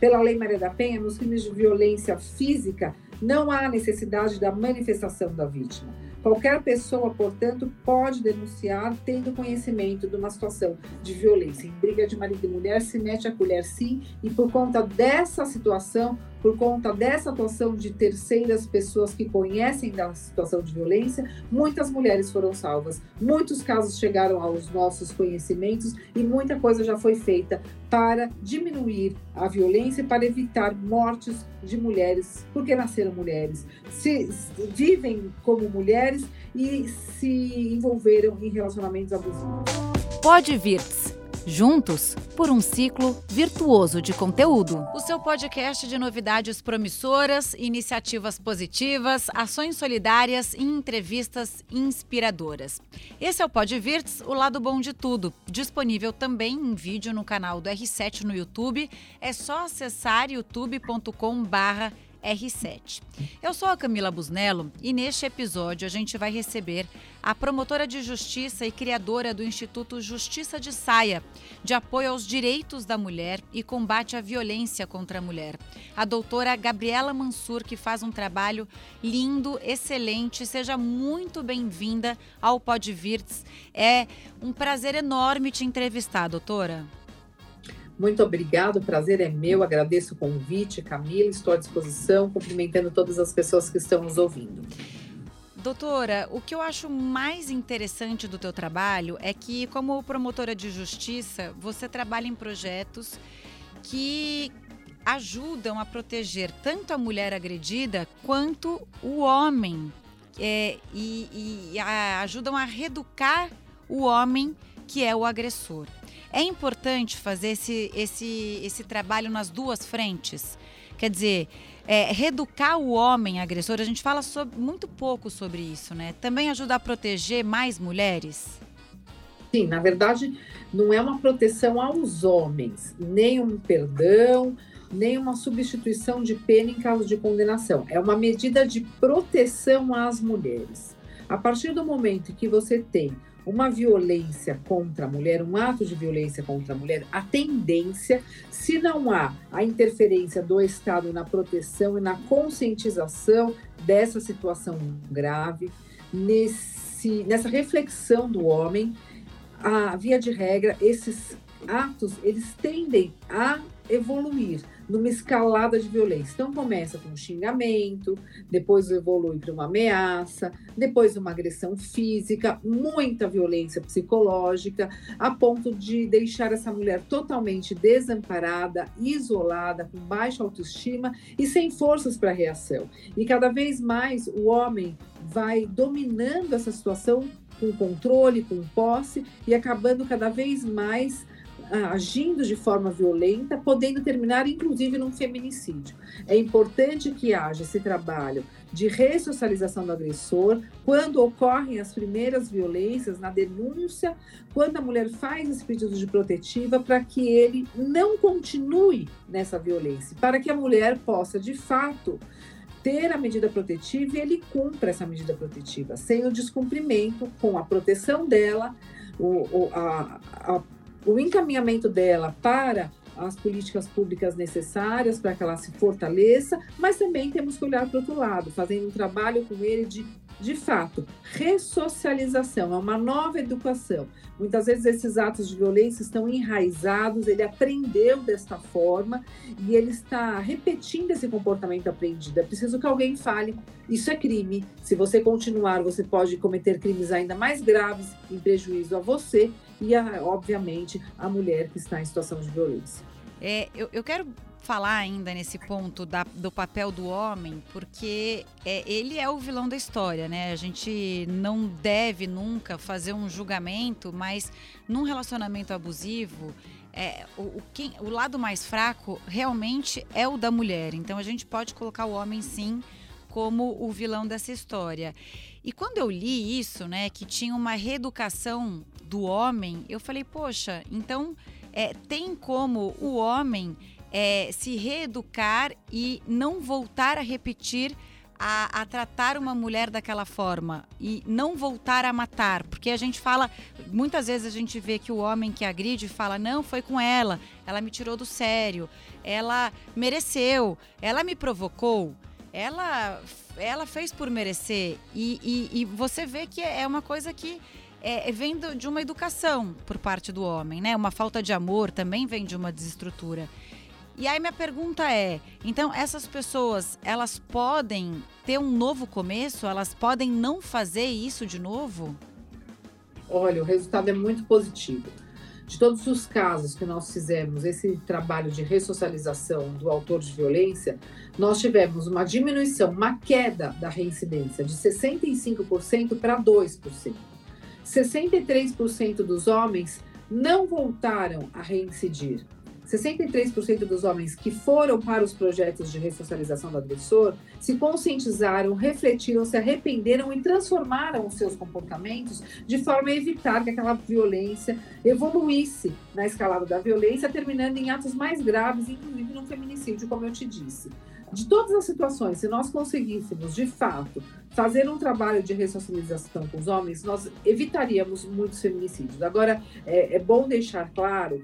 Pela Lei Maria da Penha, nos crimes de violência física, não há necessidade da manifestação da vítima. Qualquer pessoa, portanto, pode denunciar tendo conhecimento de uma situação de violência. Em briga de marido e mulher, se mete a colher sim, e por conta dessa situação, por conta dessa atuação de terceiras pessoas que conhecem da situação de violência, muitas mulheres foram salvas, muitos casos chegaram aos nossos conhecimentos e muita coisa já foi feita para diminuir a violência e para evitar mortes de mulheres, porque nasceram mulheres, se, vivem como mulheres e se envolveram em relacionamentos abusivos. Pode vir juntos por um ciclo virtuoso de conteúdo. O seu podcast de novidades promissoras, iniciativas positivas, ações solidárias e entrevistas inspiradoras. Esse é o Podvirts, o lado bom de tudo, disponível também em vídeo no canal do R7 no YouTube. É só acessar youtube.com/barra R7. Eu sou a Camila Busnello e neste episódio a gente vai receber a promotora de justiça e criadora do Instituto Justiça de Saia, de apoio aos direitos da mulher e combate à violência contra a mulher. A doutora Gabriela Mansur, que faz um trabalho lindo, excelente. Seja muito bem-vinda ao Podvirts. É um prazer enorme te entrevistar, doutora. Muito obrigado, o prazer é meu, agradeço o convite, Camila, estou à disposição, cumprimentando todas as pessoas que estão nos ouvindo. Doutora, o que eu acho mais interessante do teu trabalho é que, como promotora de justiça, você trabalha em projetos que ajudam a proteger tanto a mulher agredida quanto o homem é, e, e a, ajudam a reeducar o homem que é o agressor. É importante fazer esse, esse, esse trabalho nas duas frentes. Quer dizer, é, reeducar o homem agressor, a gente fala sobre, muito pouco sobre isso, né? Também ajuda a proteger mais mulheres? Sim, na verdade, não é uma proteção aos homens, nem um perdão, nem uma substituição de pena em caso de condenação. É uma medida de proteção às mulheres. A partir do momento que você tem uma violência contra a mulher, um ato de violência contra a mulher, a tendência, se não há a interferência do Estado na proteção e na conscientização dessa situação grave, nesse, nessa reflexão do homem, a via de regra, esses atos, eles tendem a evoluir numa escalada de violência. Então começa com um xingamento, depois evolui para uma ameaça, depois uma agressão física, muita violência psicológica, a ponto de deixar essa mulher totalmente desamparada, isolada, com baixa autoestima e sem forças para reação. E cada vez mais o homem vai dominando essa situação com controle, com posse e acabando cada vez mais agindo de forma violenta, podendo terminar inclusive num feminicídio. É importante que haja esse trabalho de ressocialização do agressor, quando ocorrem as primeiras violências, na denúncia, quando a mulher faz esse pedido de protetiva, para que ele não continue nessa violência, para que a mulher possa, de fato, ter a medida protetiva e ele cumpra essa medida protetiva, sem o descumprimento, com a proteção dela, o, a, a o encaminhamento dela para as políticas públicas necessárias para que ela se fortaleça, mas também temos que olhar para o outro lado, fazendo um trabalho com ele de, de fato, ressocialização, é uma nova educação. Muitas vezes esses atos de violência estão enraizados, ele aprendeu desta forma e ele está repetindo esse comportamento aprendido. É preciso que alguém fale: isso é crime. Se você continuar, você pode cometer crimes ainda mais graves em prejuízo a você e, a, obviamente, a mulher que está em situação de violência. É, eu, eu quero falar ainda nesse ponto da, do papel do homem, porque é, ele é o vilão da história, né? A gente não deve nunca fazer um julgamento, mas num relacionamento abusivo, é, o, o, quem, o lado mais fraco realmente é o da mulher. Então a gente pode colocar o homem sim como o vilão dessa história. E quando eu li isso, né, que tinha uma reeducação do homem, eu falei, poxa, então é, tem como o homem é, se reeducar e não voltar a repetir a, a, tratar uma mulher daquela forma e não voltar a matar? Porque a gente fala, muitas vezes a gente vê que o homem que agride fala: não, foi com ela, ela me tirou do sério, ela mereceu, ela me provocou, ela, ela fez por merecer. E, e, e você vê que é uma coisa que é, vem de uma educação por parte do homem, né? Uma falta de amor também vem de uma desestrutura. E aí minha pergunta é, então essas pessoas, elas podem ter um novo começo? Elas podem não fazer isso de novo? Olha, o resultado é muito positivo. De todos os casos que nós fizemos esse trabalho de ressocialização do autor de violência, nós tivemos uma diminuição, uma queda da reincidência de 65% para 2%. 63% dos homens não voltaram a reincidir. 63% dos homens que foram para os projetos de ressocialização do agressor se conscientizaram, refletiram, se arrependeram e transformaram os seus comportamentos de forma a evitar que aquela violência evoluísse na escalada da violência, terminando em atos mais graves, inclusive no feminicídio, como eu te disse. De todas as situações, se nós conseguíssemos, de fato, fazer um trabalho de ressocialização com os homens, nós evitaríamos muitos feminicídios. Agora, é, é bom deixar claro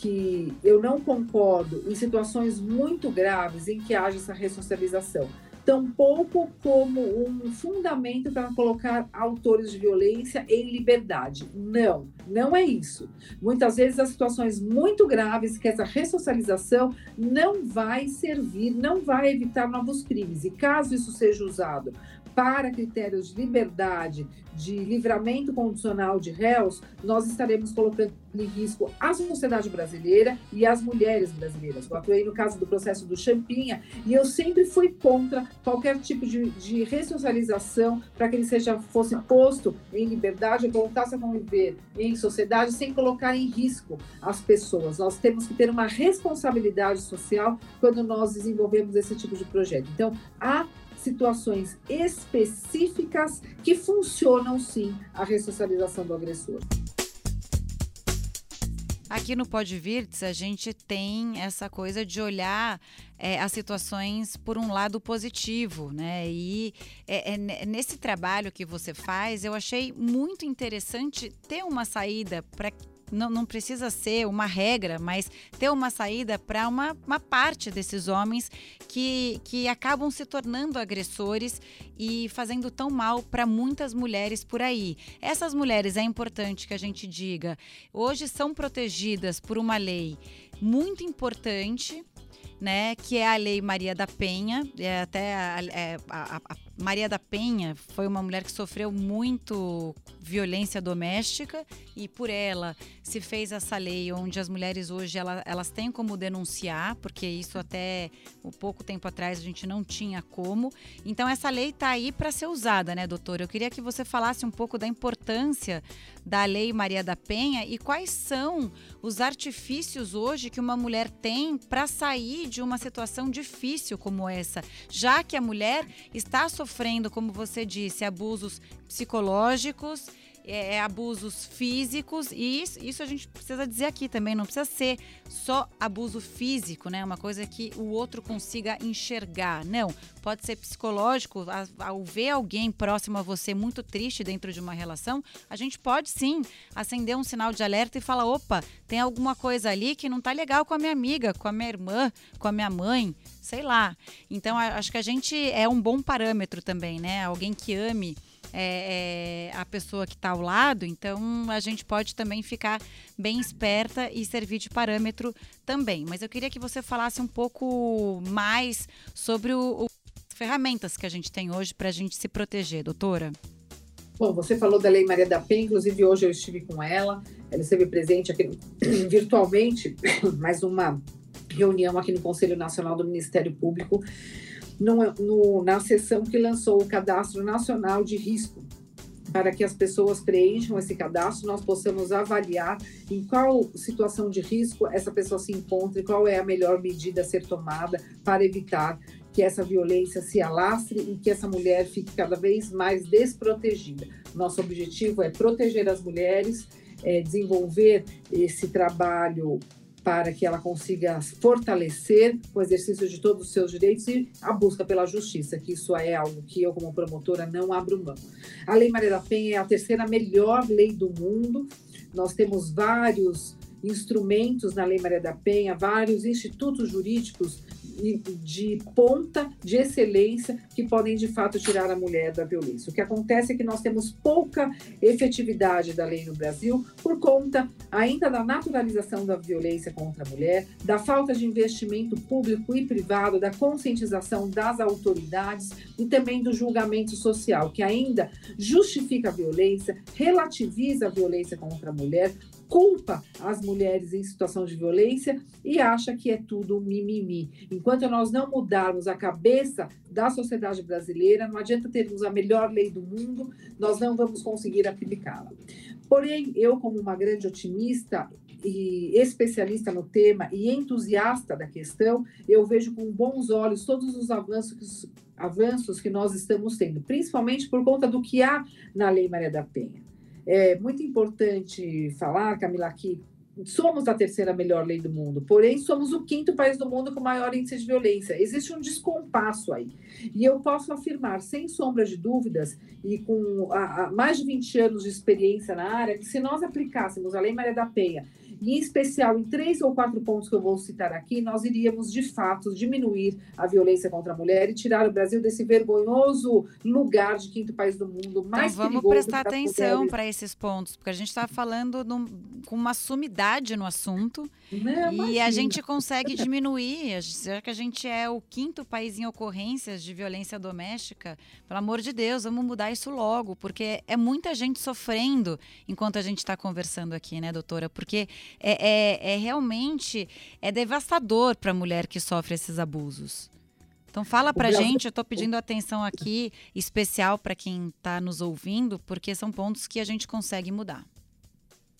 que eu não concordo em situações muito graves em que haja essa ressocialização, tampouco como um fundamento para colocar autores de violência em liberdade. Não, não é isso. Muitas vezes há situações muito graves que essa ressocialização não vai servir, não vai evitar novos crimes. E caso isso seja usado para critérios de liberdade, de livramento condicional de réus, nós estaremos colocando em risco a sociedade brasileira e as mulheres brasileiras. Eu atuei no caso do processo do Champinha e eu sempre fui contra qualquer tipo de, de ressocialização para que ele seja fosse posto em liberdade e voltasse a conviver em sociedade sem colocar em risco as pessoas. Nós temos que ter uma responsabilidade social quando nós desenvolvemos esse tipo de projeto. Então, há situações específicas que funcionam sim a ressocialização do agressor. Aqui no Podvirts, a gente tem essa coisa de olhar é, as situações por um lado positivo, né? E é, é, nesse trabalho que você faz, eu achei muito interessante ter uma saída para não, não precisa ser uma regra, mas ter uma saída para uma, uma parte desses homens que, que acabam se tornando agressores e fazendo tão mal para muitas mulheres por aí. Essas mulheres, é importante que a gente diga, hoje são protegidas por uma lei muito importante né, que é a Lei Maria da Penha. É, até a, é, a, a, Maria da Penha foi uma mulher que sofreu muito violência doméstica e por ela se fez essa lei onde as mulheres hoje ela, elas têm como denunciar, porque isso até um pouco tempo atrás a gente não tinha como. Então essa lei está aí para ser usada, né, doutora? Eu queria que você falasse um pouco da importância da Lei Maria da Penha e quais são os artifícios hoje que uma mulher tem para sair de uma situação difícil como essa, já que a mulher está sofrendo, como você disse, abusos psicológicos é, é, abusos físicos e isso, isso, a gente precisa dizer aqui também, não precisa ser só abuso físico, né? Uma coisa que o outro consiga enxergar. Não, pode ser psicológico. Ao ver alguém próximo a você muito triste dentro de uma relação, a gente pode sim acender um sinal de alerta e falar: opa, tem alguma coisa ali que não tá legal com a minha amiga, com a minha irmã, com a minha mãe, sei lá. Então, acho que a gente é um bom parâmetro também, né? Alguém que ame é, é, a pessoa que está ao lado, então a gente pode também ficar bem esperta e servir de parâmetro também. Mas eu queria que você falasse um pouco mais sobre o, o as ferramentas que a gente tem hoje para a gente se proteger, doutora. Bom, você falou da Lei Maria da Penha, inclusive hoje eu estive com ela, ela esteve presente aqui virtualmente, mais uma reunião aqui no Conselho Nacional do Ministério Público, no, no, na sessão que lançou o Cadastro Nacional de Risco, para que as pessoas preencham esse cadastro, nós possamos avaliar em qual situação de risco essa pessoa se encontra e qual é a melhor medida a ser tomada para evitar que essa violência se alastre e que essa mulher fique cada vez mais desprotegida. Nosso objetivo é proteger as mulheres, é desenvolver esse trabalho para que ela consiga fortalecer o exercício de todos os seus direitos e a busca pela justiça, que isso é algo que eu, como promotora, não abro mão. A Lei Maria da Penha é a terceira melhor lei do mundo. Nós temos vários instrumentos na Lei Maria da Penha, vários institutos jurídicos de ponta, de excelência, que podem de fato tirar a mulher da violência. O que acontece é que nós temos pouca efetividade da lei no Brasil por conta ainda da naturalização da violência contra a mulher, da falta de investimento público e privado, da conscientização das autoridades e também do julgamento social, que ainda justifica a violência, relativiza a violência contra a mulher, culpa as mulheres em situação de violência e acha que é tudo mimimi. Enquanto nós não mudarmos a cabeça da sociedade brasileira, não adianta termos a melhor lei do mundo, nós não vamos conseguir aplicá-la. Porém, eu, como uma grande otimista e especialista no tema e entusiasta da questão, eu vejo com bons olhos todos os avanços, avanços que nós estamos tendo, principalmente por conta do que há na Lei Maria da Penha. É muito importante falar, Camila, que somos a terceira melhor lei do mundo, porém somos o quinto país do mundo com maior índice de violência. Existe um descompasso aí. E eu posso afirmar, sem sombra de dúvidas, e com a, a mais de 20 anos de experiência na área, que se nós aplicássemos a Lei Maria da Penha em especial, em três ou quatro pontos que eu vou citar aqui, nós iríamos, de fato, diminuir a violência contra a mulher e tirar o Brasil desse vergonhoso lugar de quinto país do mundo então, mais então, vamos prestar atenção para esses pontos, porque a gente está falando num, com uma sumidade no assunto Não, e a gente consegue diminuir, já que a gente é o quinto país em ocorrências de violência doméstica, pelo amor de Deus, vamos mudar isso logo, porque é muita gente sofrendo enquanto a gente está conversando aqui, né, doutora? Porque é, é, é realmente é devastador para a mulher que sofre esses abusos. Então fala para gente, eu estou pedindo atenção aqui especial para quem está nos ouvindo, porque são pontos que a gente consegue mudar.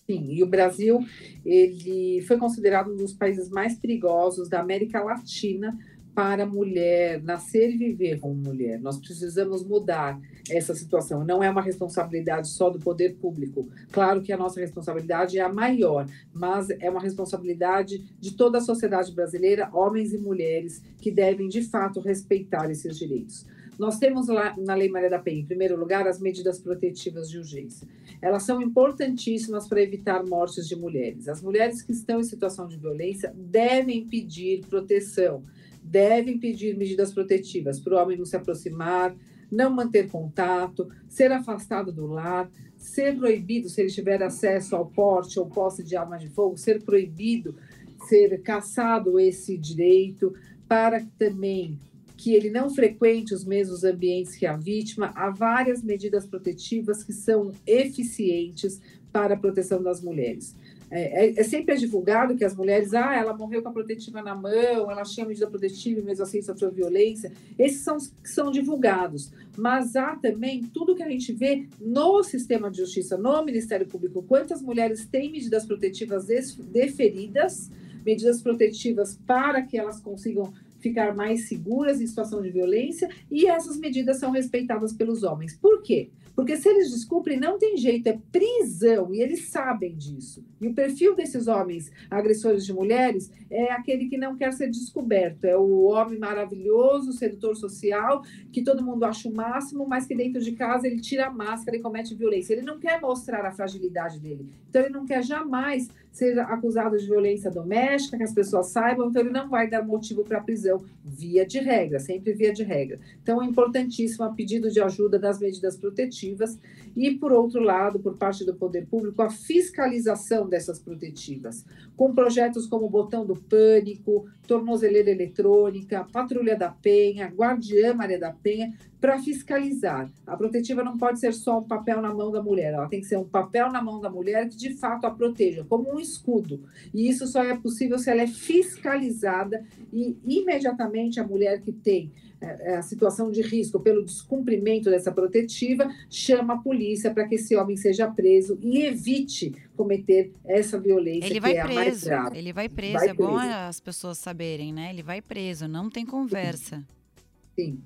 Sim, e o Brasil ele foi considerado um dos países mais perigosos da América Latina para a mulher nascer e viver como mulher. Nós precisamos mudar essa situação. Não é uma responsabilidade só do poder público. Claro que a nossa responsabilidade é a maior, mas é uma responsabilidade de toda a sociedade brasileira, homens e mulheres, que devem de fato respeitar esses direitos. Nós temos lá na Lei Maria da Penha, em primeiro lugar, as medidas protetivas de urgência. Elas são importantíssimas para evitar mortes de mulheres. As mulheres que estão em situação de violência devem pedir proteção devem pedir medidas protetivas para o homem não se aproximar, não manter contato, ser afastado do lar, ser proibido, se ele tiver acesso ao porte ou posse de arma de fogo, ser proibido, ser caçado esse direito, para também que ele não frequente os mesmos ambientes que a vítima. Há várias medidas protetivas que são eficientes para a proteção das mulheres. É, é, é, sempre divulgado que as mulheres, ah, ela morreu com a protetiva na mão, ela tinha medida protetiva e mesmo assim sofreu violência. Esses são que são divulgados. Mas há também tudo que a gente vê no sistema de justiça, no Ministério Público, quantas mulheres têm medidas protetivas deferidas, medidas protetivas para que elas consigam ficar mais seguras em situação de violência, e essas medidas são respeitadas pelos homens. Por quê? Porque se eles descumprem, não tem jeito, é prisão, e eles sabem disso. E o perfil desses homens agressores de mulheres é aquele que não quer ser descoberto, é o homem maravilhoso, sedutor social, que todo mundo acha o máximo, mas que dentro de casa ele tira a máscara e comete violência. Ele não quer mostrar a fragilidade dele. Então, ele não quer jamais ser acusado de violência doméstica, que as pessoas saibam, então ele não vai dar motivo para prisão, via de regra, sempre via de regra. Então é importantíssimo a pedido de ajuda das medidas protetivas e, por outro lado, por parte do poder público, a fiscalização dessas protetivas, com projetos como o Botão do Pânico, Tornozeleira Eletrônica, Patrulha da Penha, Guardiã Maria da Penha, para fiscalizar. A protetiva não pode ser só um papel na mão da mulher, ela tem que ser um papel na mão da mulher que de fato a proteja, como um escudo. E isso só é possível se ela é fiscalizada e imediatamente a mulher que tem é, é, a situação de risco pelo descumprimento dessa protetiva chama a polícia para que esse homem seja preso e evite cometer essa violência ele vai é preso, Ele vai preso, vai é preso. bom as pessoas saberem, né? Ele vai preso, não tem conversa. Sim.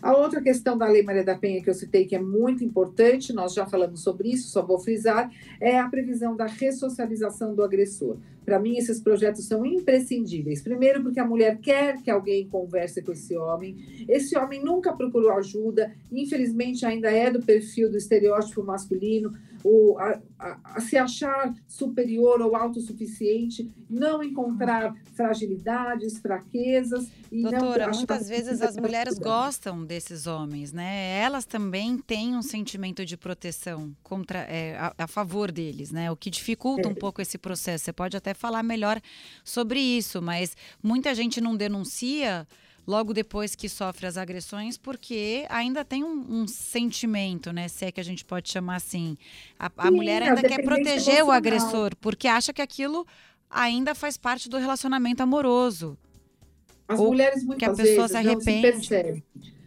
A outra questão da Lei Maria da Penha que eu citei, que é muito importante, nós já falamos sobre isso, só vou frisar, é a previsão da ressocialização do agressor. Para mim, esses projetos são imprescindíveis. Primeiro, porque a mulher quer que alguém converse com esse homem. Esse homem nunca procurou ajuda, infelizmente, ainda é do perfil do estereótipo masculino o, a, a, a, se achar superior ou autossuficiente, não encontrar fragilidades, fraquezas. E Doutora, muitas vezes as mulheres gostam desses homens, né? Elas também têm um sentimento de proteção contra, é, a, a, favor deles, né? O que dificulta é. um pouco esse processo. Você pode até falar melhor sobre isso, mas muita gente não denuncia logo depois que sofre as agressões, porque ainda tem um, um sentimento, né? Se é que a gente pode chamar assim. A, a Sim, mulher ainda quer proteger emocional. o agressor, porque acha que aquilo ainda faz parte do relacionamento amoroso. As Ou mulheres muitas que a pessoa vezes se arrepende. não se percebem.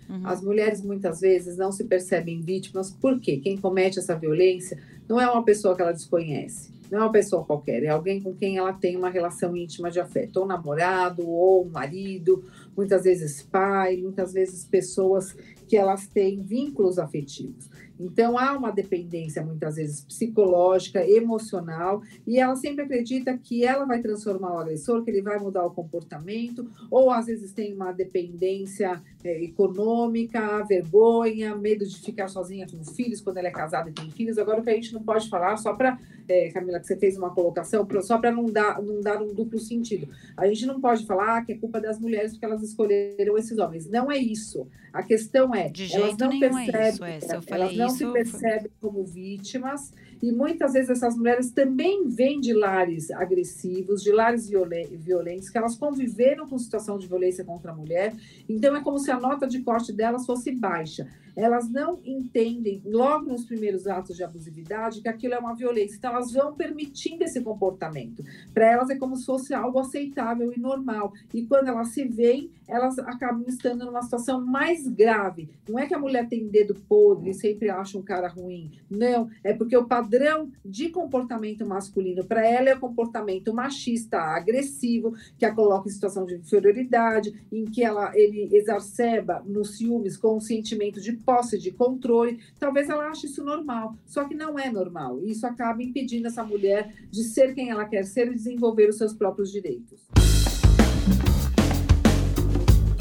Uhum. As mulheres muitas vezes não se percebem vítimas, porque quem comete essa violência não é uma pessoa que ela desconhece não é uma pessoa qualquer, é alguém com quem ela tem uma relação íntima de afeto, ou namorado, ou marido, muitas vezes pai, muitas vezes pessoas que elas têm vínculos afetivos. Então, há uma dependência, muitas vezes, psicológica, emocional, e ela sempre acredita que ela vai transformar o agressor, que ele vai mudar o comportamento, ou às vezes tem uma dependência é, econômica, vergonha, medo de ficar sozinha com filhos quando ela é casada e tem filhos. Agora, o que a gente não pode falar, só para, é, Camila, que você fez uma colocação, só para não dar, não dar um duplo sentido. A gente não pode falar que é culpa das mulheres porque elas escolheram esses homens. Não é isso. A questão é, de elas não percebem, é isso, é. Se eu falei elas não isso, se percebem como vítimas e muitas vezes essas mulheres também vêm de lares agressivos, de lares violentos, que elas conviveram com situação de violência contra a mulher. Então é como se a nota de corte delas fosse baixa elas não entendem, logo nos primeiros atos de abusividade, que aquilo é uma violência. Então, elas vão permitindo esse comportamento. Para elas é como se fosse algo aceitável e normal. E quando elas se veem, elas acabam estando numa situação mais grave. Não é que a mulher tem dedo podre e sempre acha um cara ruim. Não, é porque o padrão de comportamento masculino para ela é o comportamento machista, agressivo, que a coloca em situação de inferioridade, em que ela ele exacerba nos ciúmes com o sentimento de posse de controle, talvez ela ache isso normal, só que não é normal. E isso acaba impedindo essa mulher de ser quem ela quer ser e desenvolver os seus próprios direitos.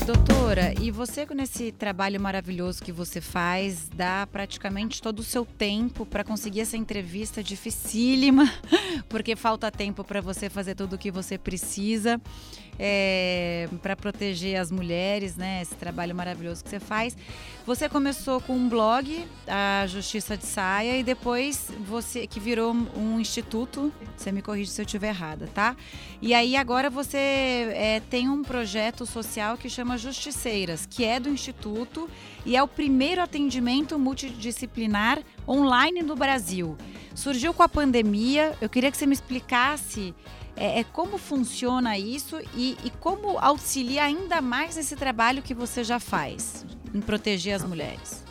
Doutora, e você nesse trabalho maravilhoso que você faz, dá praticamente todo o seu tempo para conseguir essa entrevista dificílima, porque falta tempo para você fazer tudo o que você precisa é, para proteger as mulheres, né? Esse trabalho maravilhoso que você faz. Você começou com um blog, a Justiça de Saia, e depois você que virou um instituto. Você me corrige se eu estiver errada, tá? E aí agora você é, tem um projeto social que chama Justiceiras, que é do instituto e é o primeiro atendimento multidisciplinar online no Brasil. Surgiu com a pandemia. Eu queria que você me explicasse é, é como funciona isso e, e como auxilia ainda mais esse trabalho que você já faz em proteger as mulheres?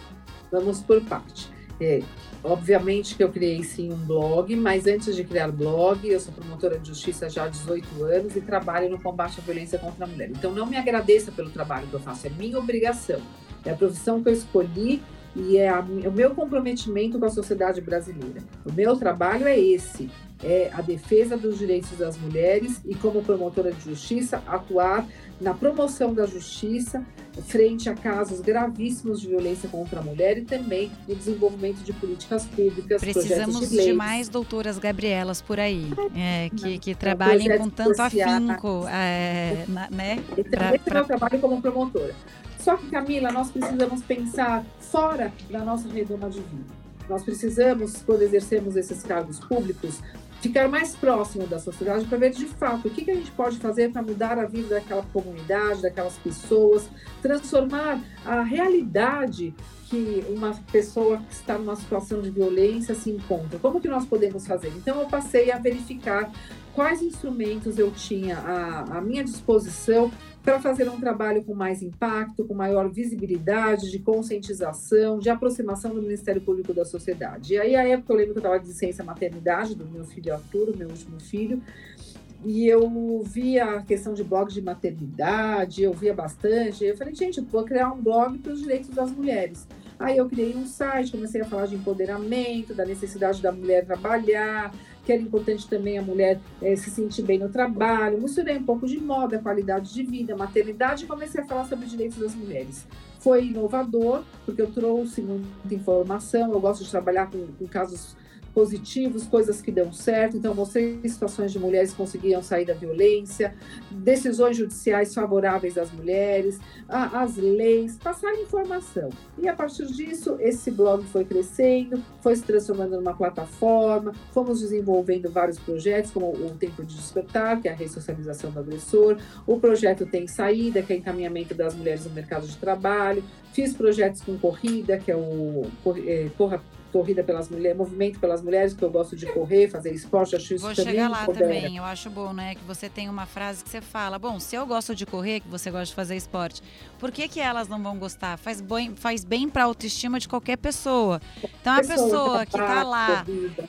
Vamos por parte. É, obviamente que eu criei sim um blog, mas antes de criar blog, eu sou promotora de justiça já há 18 anos e trabalho no combate à violência contra a mulher. Então não me agradeça pelo trabalho que eu faço, é minha obrigação. É a profissão que eu escolhi e é, a, é o meu comprometimento com a sociedade brasileira. O meu trabalho é esse, é a defesa dos direitos das mulheres e, como promotora de justiça, atuar na promoção da justiça frente a casos gravíssimos de violência contra a mulher e também no desenvolvimento de políticas públicas. Precisamos de, de, mais doutoras Gabrielas por aí, é, que, que trabalhem com tanto afinco, é, na, né? E também pra, pra... trabalho como promotora. Só que, Camila, nós precisamos pensar fora da nossa redoma de vida. Nós precisamos, quando exercemos esses cargos públicos, ficar mais próximo da sociedade para ver de fato o que, que a gente pode fazer para mudar a vida daquela comunidade, daquelas pessoas, transformar a realidade que uma pessoa que está numa situação de violência se encontra. Como que nós podemos fazer? Então eu passei a verificar quais instrumentos eu tinha à, à minha disposição para fazer um trabalho com mais impacto, com maior visibilidade, de conscientização, de aproximação do Ministério Público da sociedade. E aí, a época, eu lembro que eu estava de licença maternidade do meu filho Arthur, meu último filho, e eu via a questão de blogs de maternidade, eu via bastante. Eu falei, gente, vou criar um blog para os direitos das mulheres. Aí eu criei um site, comecei a falar de empoderamento, da necessidade da mulher trabalhar, que era importante também a mulher é, se sentir bem no trabalho. Misturei um pouco de moda, qualidade de vida, maternidade e comecei a falar sobre direitos das mulheres. Foi inovador, porque eu trouxe muita informação, eu gosto de trabalhar com, com casos positivos, coisas que dão certo. Então, mostrei situações de mulheres que conseguiam sair da violência, decisões judiciais favoráveis às mulheres, a, as leis, passar informação. E a partir disso, esse blog foi crescendo, foi se transformando numa plataforma, fomos desenvolvendo vários projetos, como o Tempo de Despertar, que é a ressocialização do agressor, o projeto Tem Saída, que é encaminhamento das mulheres no mercado de trabalho, fiz projetos com corrida, que é o é, Corra corrida pelas mulheres, movimento pelas mulheres, que eu gosto de correr, fazer esporte, acho isso Vou também chegar lá também, eu acho bom, né, que você tem uma frase que você fala, bom, se eu gosto de correr, que você gosta de fazer esporte, por que que elas não vão gostar? Faz bem, faz bem para a autoestima de qualquer pessoa. Então a pessoa que está lá,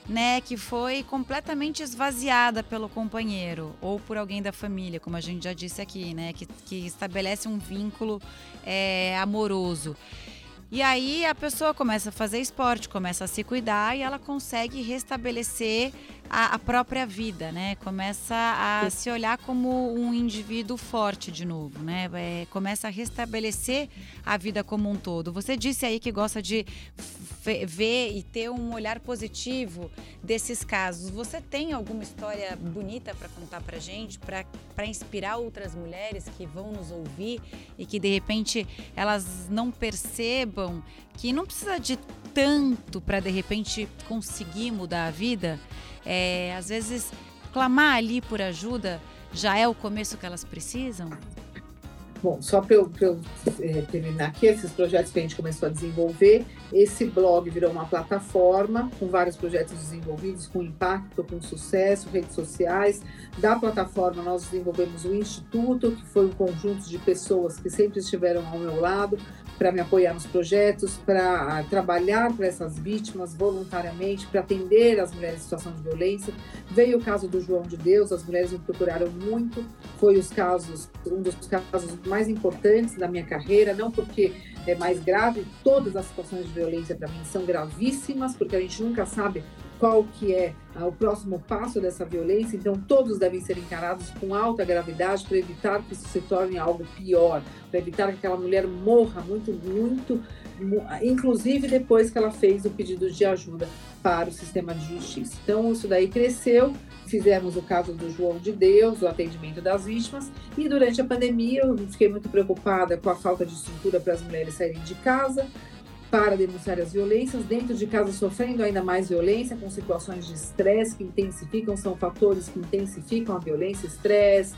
né, que foi completamente esvaziada pelo companheiro ou por alguém da família, como a gente já disse aqui, né, que, que estabelece um vínculo é, amoroso. E aí a pessoa começa a fazer esporte, começa a se cuidar e ela consegue restabelecer a, a própria vida, né? Começa a se olhar como um indivíduo forte de novo, né? É, começa a restabelecer a vida como um todo. Você disse aí que gosta de ver e ter um olhar positivo desses casos. Você tem alguma história bonita para contar para gente, para inspirar outras mulheres que vão nos ouvir e que de repente elas não percebam que não precisa de tanto para de repente conseguir mudar a vida? É, às vezes, clamar ali por ajuda já é o começo que elas precisam? Bom, só para eu, eu é, terminar aqui, esses projetos que a gente começou a desenvolver, esse blog virou uma plataforma com vários projetos desenvolvidos, com impacto, com sucesso, redes sociais. Da plataforma, nós desenvolvemos o Instituto, que foi um conjunto de pessoas que sempre estiveram ao meu lado, para me apoiar nos projetos, para trabalhar para essas vítimas voluntariamente, para atender as mulheres em situação de violência. Veio o caso do João de Deus, as mulheres me procuraram muito, foi os casos, um dos casos mais importantes da minha carreira, não porque é mais grave, todas as situações de violência para mim são gravíssimas, porque a gente nunca sabe qual que é o próximo passo dessa violência, então todos devem ser encarados com alta gravidade para evitar que isso se torne algo pior, para evitar que aquela mulher morra muito, muito, inclusive depois que ela fez o pedido de ajuda para o sistema de justiça. Então isso daí cresceu, fizemos o caso do João de Deus, o atendimento das vítimas, e durante a pandemia eu fiquei muito preocupada com a falta de estrutura para as mulheres saírem de casa, para denunciar as violências, dentro de casa sofrendo ainda mais violência, com situações de estresse que intensificam, são fatores que intensificam a violência, estresse,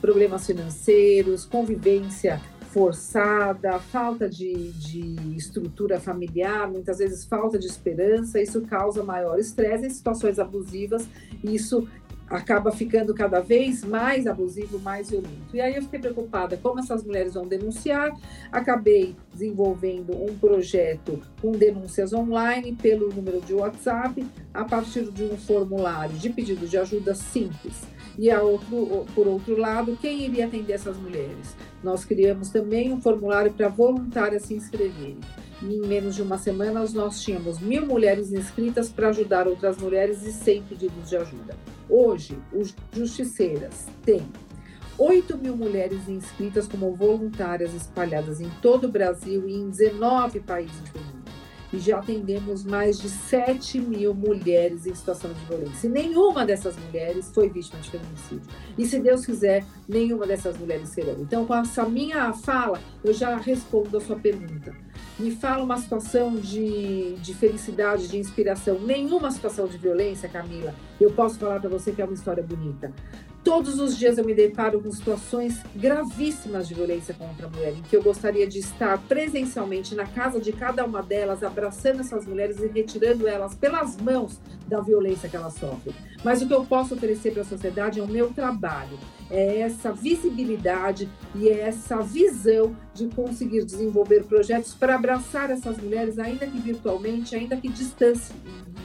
problemas financeiros, convivência forçada, falta de, de estrutura familiar, muitas vezes falta de esperança, isso causa maior estresse em situações abusivas, isso acaba ficando cada vez mais abusivo, mais violento. E aí eu fiquei preocupada como essas mulheres vão denunciar. Acabei desenvolvendo um projeto com denúncias online pelo número de WhatsApp, a partir de um formulário de pedido de ajuda simples. E a outro, por outro lado, quem iria atender essas mulheres? Nós criamos também um formulário para voluntárias se inscreverem. Em menos de uma semana, nós tínhamos mil mulheres inscritas para ajudar outras mulheres e 100 pedidos de ajuda. Hoje, os justiceiras têm 8 mil mulheres inscritas como voluntárias espalhadas em todo o Brasil e em 19 países do mundo. E já atendemos mais de 7 mil mulheres em situação de violência. E nenhuma dessas mulheres foi vítima de feminicídio. E se Deus quiser, nenhuma dessas mulheres serão. Então, com essa minha fala, eu já respondo a sua pergunta. Me fala uma situação de, de felicidade, de inspiração. Nenhuma situação de violência, Camila. Eu posso falar para você que é uma história bonita. Todos os dias eu me deparo com situações gravíssimas de violência contra a mulher, em que eu gostaria de estar presencialmente na casa de cada uma delas, abraçando essas mulheres e retirando elas pelas mãos da violência que elas sofrem. Mas o que eu posso oferecer para a sociedade é o meu trabalho é essa visibilidade e é essa visão de conseguir desenvolver projetos para abraçar essas mulheres, ainda que virtualmente, ainda que distante,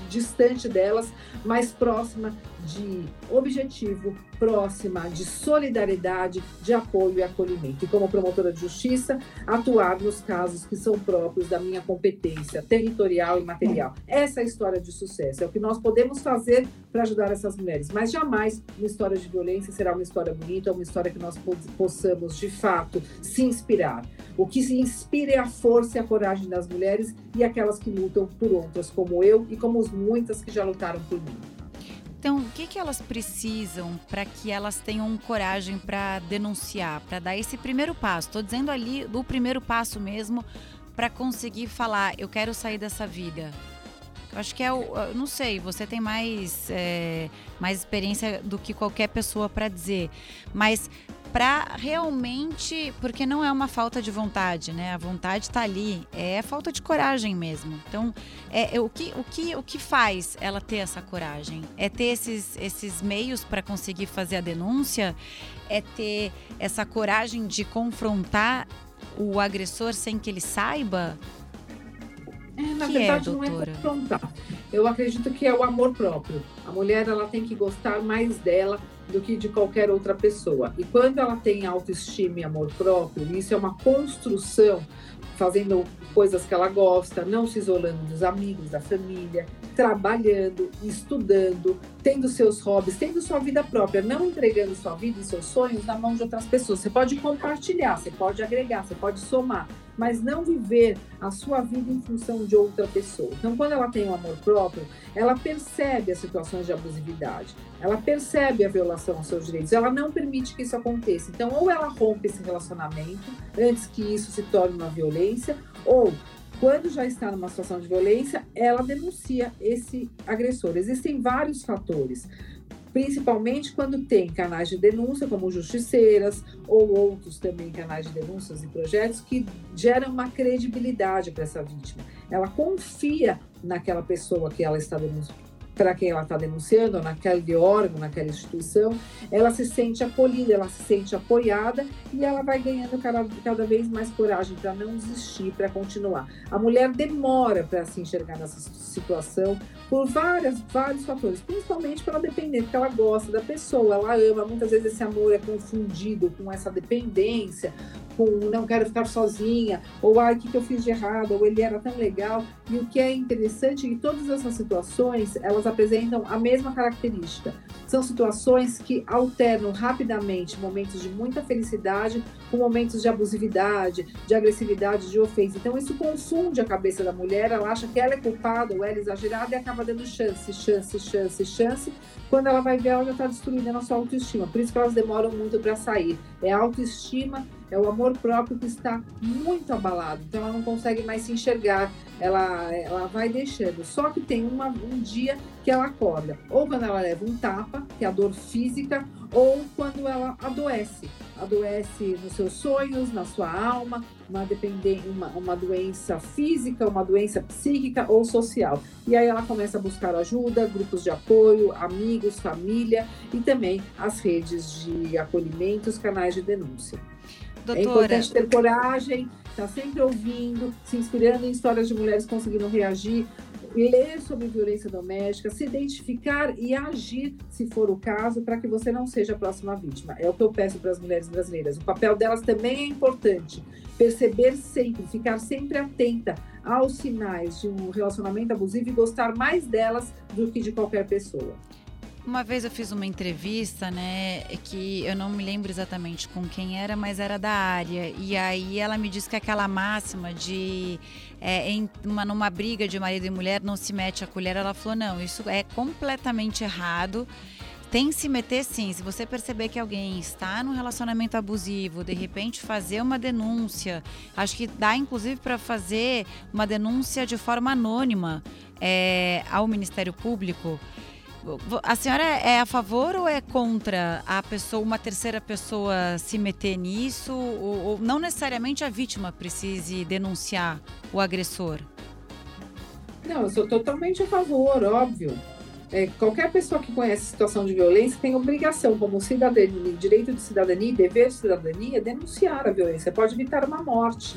distante delas, mais próxima de objetivo, próxima, de solidariedade, de apoio e acolhimento. E como promotora de justiça, atuar nos casos que são próprios da minha competência territorial e material. Essa é a história de sucesso, é o que nós podemos fazer para ajudar essas mulheres, mas jamais uma história de violência será uma história bonita, uma história que nós possamos, de fato, se inspirar. O que se inspira é a força e a coragem das mulheres e aquelas que lutam por outras, como eu e como muitas que já lutaram por mim. Então, o que, que elas precisam para que elas tenham coragem para denunciar, para dar esse primeiro passo? Estou dizendo ali do primeiro passo mesmo para conseguir falar, eu quero sair dessa vida. Eu acho que é o, não sei, você tem mais é, mais experiência do que qualquer pessoa para dizer, mas para realmente, porque não é uma falta de vontade, né? A vontade está ali, é falta de coragem mesmo. Então, é, é, o, que, o, que, o que faz ela ter essa coragem? É ter esses, esses meios para conseguir fazer a denúncia? É ter essa coragem de confrontar o agressor sem que ele saiba? É, na que verdade, é, não é confrontar. Eu acredito que é o amor próprio. A mulher ela tem que gostar mais dela do que de qualquer outra pessoa. E quando ela tem autoestima e amor próprio, isso é uma construção, fazendo coisas que ela gosta, não se isolando dos amigos, da família, trabalhando, estudando, tendo seus hobbies, tendo sua vida própria, não entregando sua vida e seus sonhos na mão de outras pessoas. Você pode compartilhar, você pode agregar, você pode somar, mas não viver a sua vida em função de outra pessoa. Então, quando ela tem um amor próprio, ela percebe as situações de abusividade, ela percebe a violação aos seus direitos, ela não permite que isso aconteça. Então, ou ela rompe esse relacionamento antes que isso se torne uma violência, ou quando já está numa situação de violência, ela denuncia esse agressor. Existem vários fatores principalmente quando tem canais de denúncia, como Justiceiras, ou outros também canais de denúncias e projetos que geram uma credibilidade para essa vítima. Ela confia naquela pessoa que ela está denunciando para quem ela está denunciando, naquele órgão, naquela instituição, ela se sente acolhida, ela se sente apoiada e ela vai ganhando cada, cada vez mais coragem para não desistir, para continuar. A mulher demora para se enxergar nessa situação por várias, vários fatores, principalmente pela dependência, porque ela gosta da pessoa, ela ama. Muitas vezes esse amor é confundido com essa dependência, com não quero ficar sozinha, ou ai, o que, que eu fiz de errado, ou ele era tão legal. E o que é interessante é que todas essas situações, elas apresentam a mesma característica. São situações que alternam rapidamente momentos de muita felicidade com momentos de abusividade, de agressividade, de ofensa. Então isso confunde a cabeça da mulher, ela acha que ela é culpada ou ela é exagerada e acaba dando chance, chance, chance, chance. Quando ela vai ver, ela já está destruindo a sua autoestima. Por isso que elas demoram muito para sair. É a autoestima é o amor próprio que está muito abalado, então ela não consegue mais se enxergar, ela, ela vai deixando. Só que tem uma, um dia que ela acorda, ou quando ela leva um tapa, que é a dor física, ou quando ela adoece. Adoece nos seus sonhos, na sua alma, uma, uma, uma doença física, uma doença psíquica ou social. E aí ela começa a buscar ajuda, grupos de apoio, amigos, família e também as redes de acolhimento, os canais de denúncia. Doutora. É importante ter coragem, estar tá sempre ouvindo, se inspirando em histórias de mulheres conseguindo reagir, ler sobre violência doméstica, se identificar e agir, se for o caso, para que você não seja a próxima vítima. É o que eu peço para as mulheres brasileiras. O papel delas também é importante. Perceber sempre, ficar sempre atenta aos sinais de um relacionamento abusivo e gostar mais delas do que de qualquer pessoa. Uma vez eu fiz uma entrevista, né, que eu não me lembro exatamente com quem era, mas era da área. E aí ela me disse que aquela máxima de é, em uma, numa briga de marido e mulher não se mete a colher, ela falou: não, isso é completamente errado. Tem que se meter sim. Se você perceber que alguém está num relacionamento abusivo, de repente fazer uma denúncia. Acho que dá inclusive para fazer uma denúncia de forma anônima é, ao Ministério Público. A senhora é a favor ou é contra a pessoa, uma terceira pessoa se meter nisso? Ou, ou não necessariamente a vítima precise denunciar o agressor? Não, eu sou totalmente a favor, óbvio. É, qualquer pessoa que conhece a situação de violência tem obrigação, como cidadania, direito de cidadania e dever de cidadania, denunciar a violência. Pode evitar uma morte.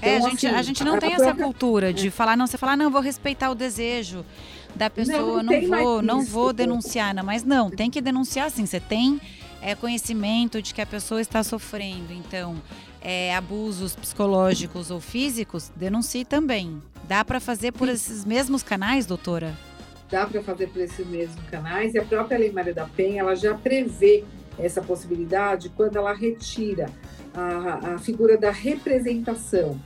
É, então, a, gente, assim, a gente não a tem essa cultura de é. falar, não, você falar, não, vou respeitar o desejo da pessoa, não, não, não vou, não vou denunciar, mas não, tem que denunciar sim. Você tem é, conhecimento de que a pessoa está sofrendo, então é, abusos psicológicos ou físicos, denuncie também. Dá para fazer por esses mesmos canais, doutora? Dá para fazer por esses mesmos canais e a própria Lei Maria da Penha ela já prevê essa possibilidade quando ela retira a, a figura da representação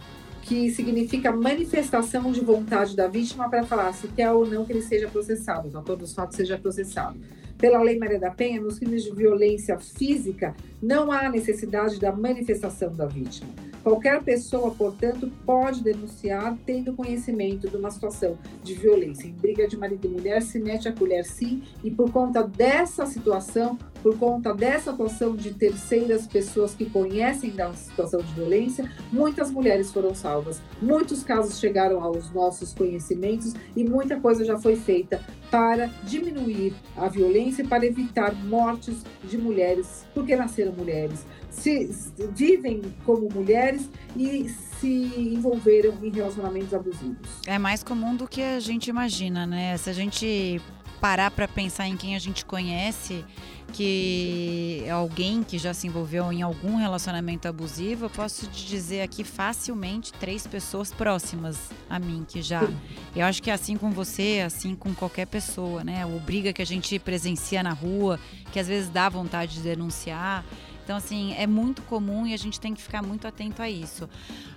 que significa manifestação de vontade da vítima para falar se quer ou não que ele seja processado, então todos os fatos seja processado. Pela Lei Maria da Penha, nos crimes de violência física, não há necessidade da manifestação da vítima. Qualquer pessoa, portanto, pode denunciar tendo conhecimento de uma situação de violência. Em briga de marido e mulher, se mete a colher sim, e por conta dessa situação, por conta dessa atuação de terceiras pessoas que conhecem da situação de violência, muitas mulheres foram salvas. Muitos casos chegaram aos nossos conhecimentos e muita coisa já foi feita para diminuir a violência para evitar mortes de mulheres porque nasceram mulheres se, vivem como mulheres e se envolveram em relacionamentos abusivos. É mais comum do que a gente imagina, né? Se a gente parar para pensar em quem a gente conhece, que é alguém que já se envolveu em algum relacionamento abusivo, eu posso te dizer aqui facilmente três pessoas próximas a mim que já. Eu acho que é assim com você, assim com qualquer pessoa, né? O briga que a gente presencia na rua, que às vezes dá vontade de denunciar. Então, assim, é muito comum e a gente tem que ficar muito atento a isso.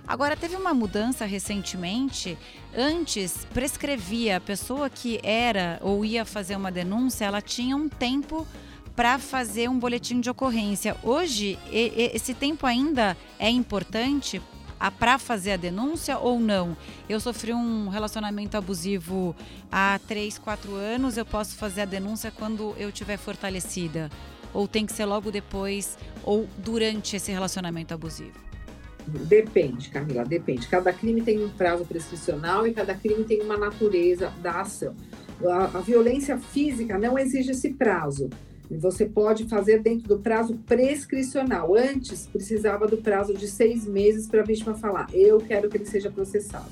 Agora, teve uma mudança recentemente. Antes, prescrevia a pessoa que era ou ia fazer uma denúncia, ela tinha um tempo para fazer um boletim de ocorrência. Hoje, esse tempo ainda é importante para fazer a denúncia ou não? Eu sofri um relacionamento abusivo há 3, 4 anos, eu posso fazer a denúncia quando eu estiver fortalecida? Ou tem que ser logo depois ou durante esse relacionamento abusivo? Depende, Camila, depende. Cada crime tem um prazo prescricional e cada crime tem uma natureza da ação. A, a violência física não exige esse prazo. Você pode fazer dentro do prazo prescricional. Antes, precisava do prazo de seis meses para a vítima falar: eu quero que ele seja processado.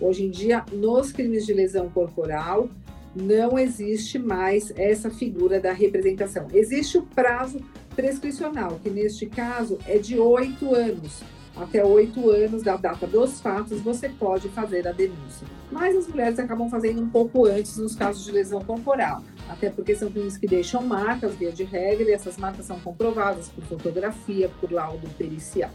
Hoje em dia, nos crimes de lesão corporal, não existe mais essa figura da representação. Existe o prazo prescricional, que neste caso é de oito anos. Até oito anos da data dos fatos, você pode fazer a denúncia. Mas as mulheres acabam fazendo um pouco antes nos casos de lesão corporal, até porque são crimes que deixam marcas, via de regra, e essas marcas são comprovadas por fotografia, por laudo pericial.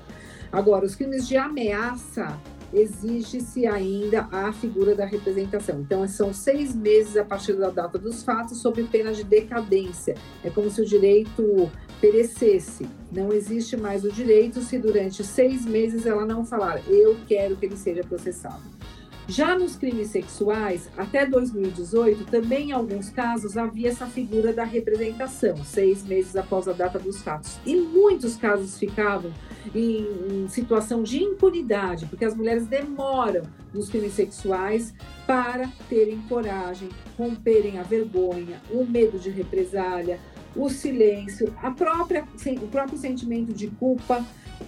Agora, os crimes de ameaça exige-se ainda a figura da representação. Então, são seis meses a partir da data dos fatos, sob pena de decadência. É como se o direito perecesse. Não existe mais o direito se durante seis meses ela não falar, eu quero que ele seja processado. Já nos crimes sexuais, até 2018, também em alguns casos havia essa figura da representação, seis meses após a data dos fatos. E muitos casos ficavam em, em situação de impunidade, porque as mulheres demoram nos crimes sexuais para terem coragem, romperem a vergonha, o medo de represália, o silêncio, a própria, o próprio sentimento de culpa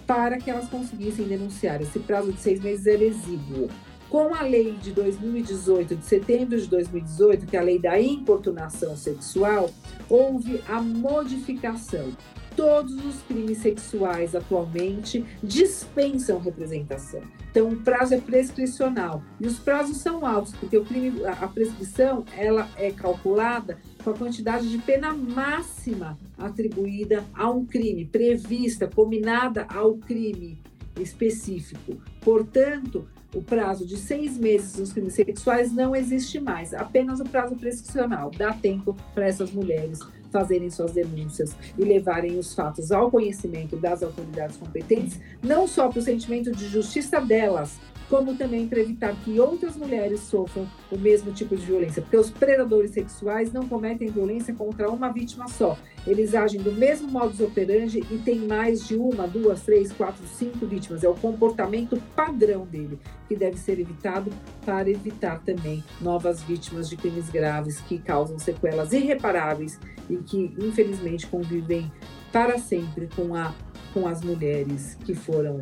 para que elas conseguissem denunciar. Esse prazo de seis meses era exíguo. Com a lei de 2018, de setembro de 2018, que é a lei da importunação sexual, houve a modificação. Todos os crimes sexuais atualmente dispensam representação. Então, o prazo é prescricional. E os prazos são altos, porque o crime, a prescrição ela é calculada com a quantidade de pena máxima atribuída a um crime, prevista, combinada ao crime específico. Portanto, o prazo de seis meses nos crimes sexuais não existe mais, apenas o prazo prescricional. Dá tempo para essas mulheres fazerem suas denúncias e levarem os fatos ao conhecimento das autoridades competentes, não só para o sentimento de justiça delas, como também para evitar que outras mulheres sofram o mesmo tipo de violência, porque os predadores sexuais não cometem violência contra uma vítima só. Eles agem do mesmo modus operandi e tem mais de uma, duas, três, quatro, cinco vítimas. É o comportamento padrão dele que deve ser evitado para evitar também novas vítimas de crimes graves que causam sequelas irreparáveis e que infelizmente convivem para sempre com a com as mulheres que foram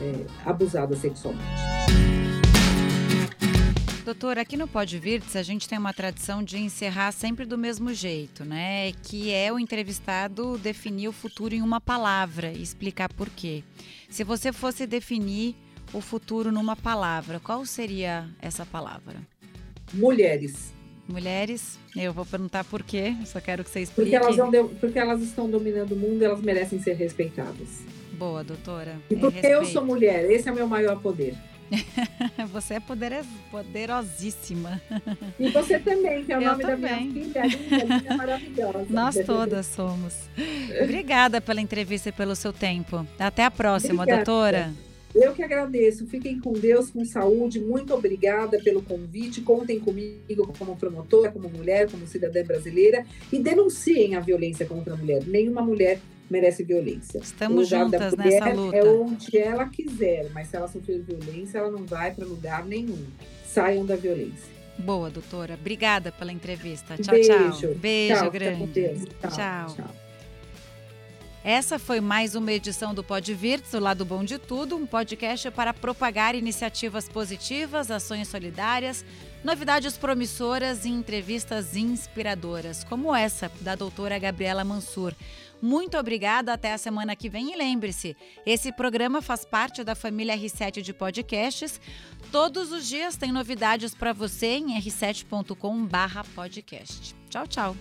é, abusadas sexualmente. Doutora, aqui no Pode Virtus a gente tem uma tradição de encerrar sempre do mesmo jeito, né? Que é o entrevistado definir o futuro em uma palavra e explicar por quê. Se você fosse definir o futuro numa palavra, qual seria essa palavra? Mulheres. Mulheres, eu vou perguntar por quê, só quero que você explique. Porque elas, porque elas estão dominando o mundo, elas merecem ser respeitadas. Boa, doutora. E porque é eu sou mulher, esse é o meu maior poder. você é poderes, poderosíssima. E você também, que é o eu nome também. da minha filha, linda, linda, maravilhosa. Nós todas somos. Obrigada pela entrevista e pelo seu tempo. Até a próxima, Obrigada. doutora. Eu que agradeço. Fiquem com Deus, com saúde. Muito obrigada pelo convite. Contem comigo como promotora, como mulher, como cidadã brasileira e denunciem a violência contra a mulher. Nenhuma mulher merece violência. Estamos juntas nessa luta. É onde ela quiser, mas se ela sofrer violência, ela não vai para lugar nenhum. Saiam da violência. Boa, doutora. Obrigada pela entrevista. Tchau, Beijo. tchau. Beijo Tchau, grande. Tchau, Tchau. tchau. Essa foi mais uma edição do Pode Virtus, o lado bom de tudo, um podcast para propagar iniciativas positivas, ações solidárias, novidades promissoras e entrevistas inspiradoras, como essa da doutora Gabriela Mansur. Muito obrigada, até a semana que vem e lembre-se, esse programa faz parte da família R7 de podcasts. Todos os dias tem novidades para você em r7.com/podcast. Tchau, tchau.